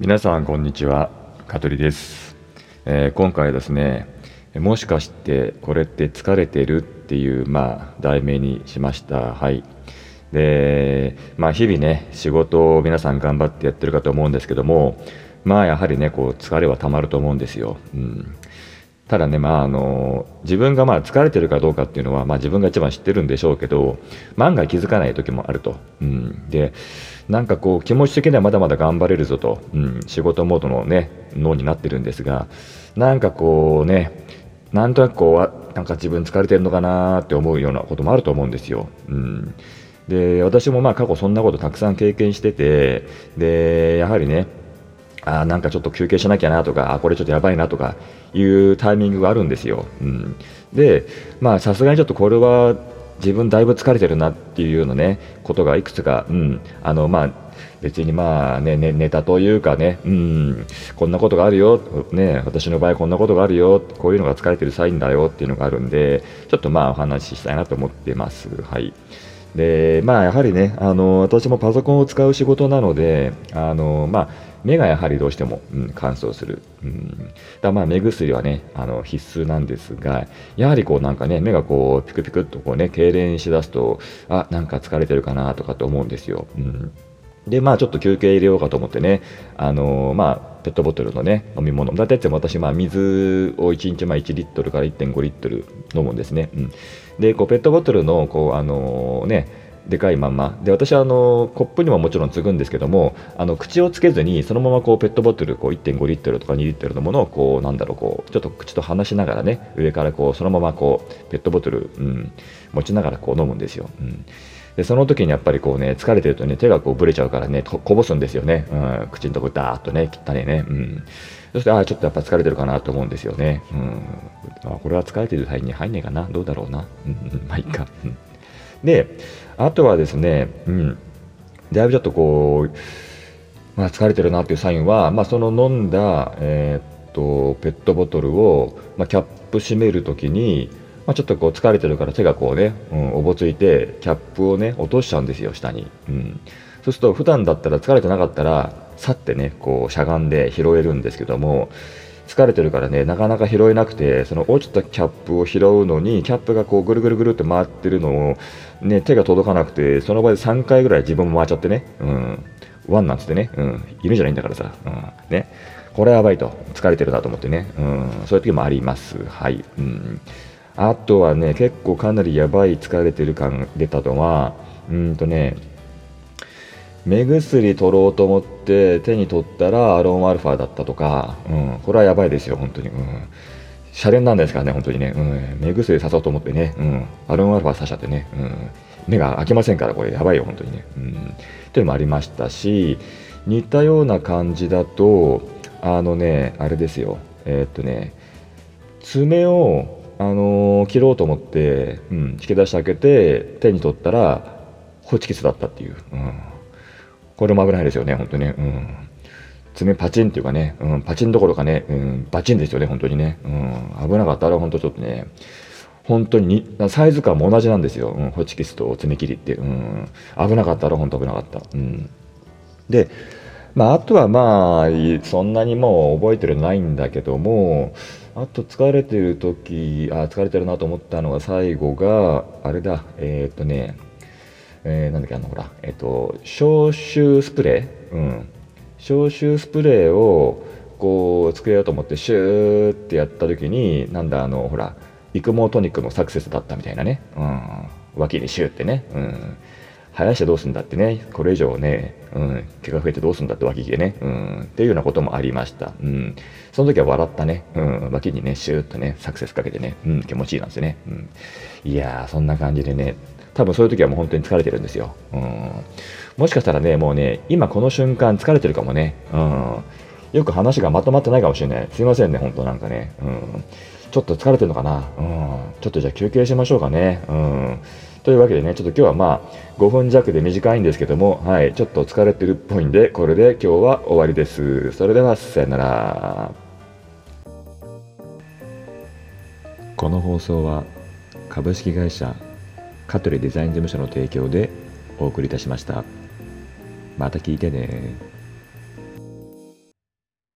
皆さんこんにちは香取です、えー、今回ですねもしかしてこれって疲れてるっていうまあ題名にしました。はい。でまあ日々ね仕事を皆さん頑張ってやってるかと思うんですけどもまあやはりねこう疲れはたまると思うんですよ、うん、ただね、まあ、あの自分がまあ疲れてるかどうかっていうのは、まあ、自分が一番知ってるんでしょうけど万が気づかない時もあると、うん、でなんかこう気持ち的にはまだまだ頑張れるぞと、うん、仕事モードのね脳になってるんですがなんかこうねなんとなくこうなんか自分疲れてるのかなって思うようなこともあると思うんですよ。うん。で私もまあ過去そんなことたくさん経験しててでやはりねあなんかちょっと休憩しなきゃなとかあこれちょっとやばいなとかいうタイミングがあるんですよ。うん、でまあさすがにちょっとこれは自分だいぶ疲れてるなっていうようなねことがいくつか、うん、あのまあ別にまあね、ね、ネタというかね、うん、こんなことがあるよ、ね、私の場合こんなことがあるよ、こういうのが疲れてるサインだよっていうのがあるんで、ちょっとまあお話ししたいなと思ってます。はい。で、まあやはりね、あの、私もパソコンを使う仕事なので、あの、まあ、目がやはりどうしても、うん、乾燥する。うん、だまあ目薬はね、あの必須なんですが、やはりこうなんかね、目がこうピクピクっとこうね、痙攣しだすと、あ、なんか疲れてるかなとかと思うんですよ。うんで、まあちょっと休憩入れようかと思ってね、あのー、まあペットボトルのね、飲み物。だいたい私、まあ水を1日まあ1リットルから1.5リットル飲むんですね。うん、で、こうペットボトルの、こう、あのー、ね、でかいまんまで私はあのコップにももちろん継ぐんですけどもあの口をつけずにそのままこうペットボトルこう1.5リットルとか2リットルのものをこうなんだろうこうちょっと口と離しながらね上からこうそのままこうペットボトル、うん、持ちながらこう飲むんですよ。うんでその時にやっぱりこうね疲れてるとね手がこうぶれちゃうからねこぼすんですよね、うん、口のとこダーッとね切ったね、うん、そしてああちょっとやっぱ疲れてるかなと思うんですよね、うん、あこれは疲れてる範囲に入んねえかな。どうだろうな、うん、まあいいか、で、あとはですね、うん、だいぶちょっとこう、まあ、疲れてるなっていうサインは、まあ、その飲んだ、えー、っとペットボトルを、まあ、キャップ閉めるときに、まあ、ちょっとこう疲れてるから手がこうね、うん、おぼついてキャップをね落としちゃうんですよ下に、うん、そうすると普段だったら疲れてなかったらさってねこうしゃがんで拾えるんですけども疲れてるからね、なかなか拾えなくて、その落ちたキャップを拾うのに、キャップがこうぐるぐるぐるって回ってるのを、ね、手が届かなくて、その場で3回ぐらい自分も回っちゃってね、うん、ワンなんつってね、うん、犬じゃないんだからさ、うん、ね、これやばいと、疲れてるなと思ってね、うん、そういう時もあります。はい。うん、あとはね、結構かなりやばい疲れてる感出たのは、うんとね、目薬取ろうと思って手に取ったらアロンアルファだったとか、うん、これはやばいですよ、本当に。うん。シャレなんですからね、本当にね。うん、目薬さそうと思ってね、うん、アロンアルファ刺しちゃってね、うん、目が開けませんから、これやばいよ、本当にね。うん。っていうのもありましたし、似たような感じだと、あのね、あれですよ、えー、っとね、爪を、あのー、切ろうと思って、うん、引き出して開けて手に取ったらホチキスだったっていう。うんこれも危ないですよね、本当にね。うん。爪パチンっていうかね、うん、パチンどころかね、うん、バチンですよね、本当にね。うん、危なかったら本当ちょっとね、本当にサイズ感も同じなんですよ、うん、ホチキスと爪切りって、うん、危なかったら本当危なかった。うん、で、まあ、あとはまあ、そんなにもう覚えてるないんだけども、あと疲れてる時あ疲れてるなと思ったのが最後が、あれだ、えー、っとね、えー、なんだっけ、あの、ほら、えっ、と、消臭スプレー、うん。消臭スプレーを、こう、作れようと思って、シューってやった時に、なんだ、あの、ほら、育毛トニックのサクセスだったみたいなね。うん。脇にシューってね。うん。生やしてどうすんだってね、これ以上ね、うん、毛が増えてどうすんだって脇毛ね、うん、っていうようなこともありました。うん。その時は笑ったね、うん、脇にね、シューッとね、サクセスかけてね、うん、気持ちいいなんですよね。うん。いやー、そんな感じでね、多分そういう時はもう本当に疲れてるんですよ。うん、もしかしたらね、もうね、今この瞬間疲れてるかもね。うん、よく話がまとまってないかもしれない。すいませんね、本当なんかね。うん、ちょっと疲れてるのかな。うん、ちょっとじゃあ休憩しましょうかね。うん、というわけでね、ちょっと今日はまあ5分弱で短いんですけども、はい、ちょっと疲れてるっぽいんで、これで今日は終わりです。それでは、さよなら。この放送は株式会社香取デザイン事務所の提供でお送りいたしました。また聞いてね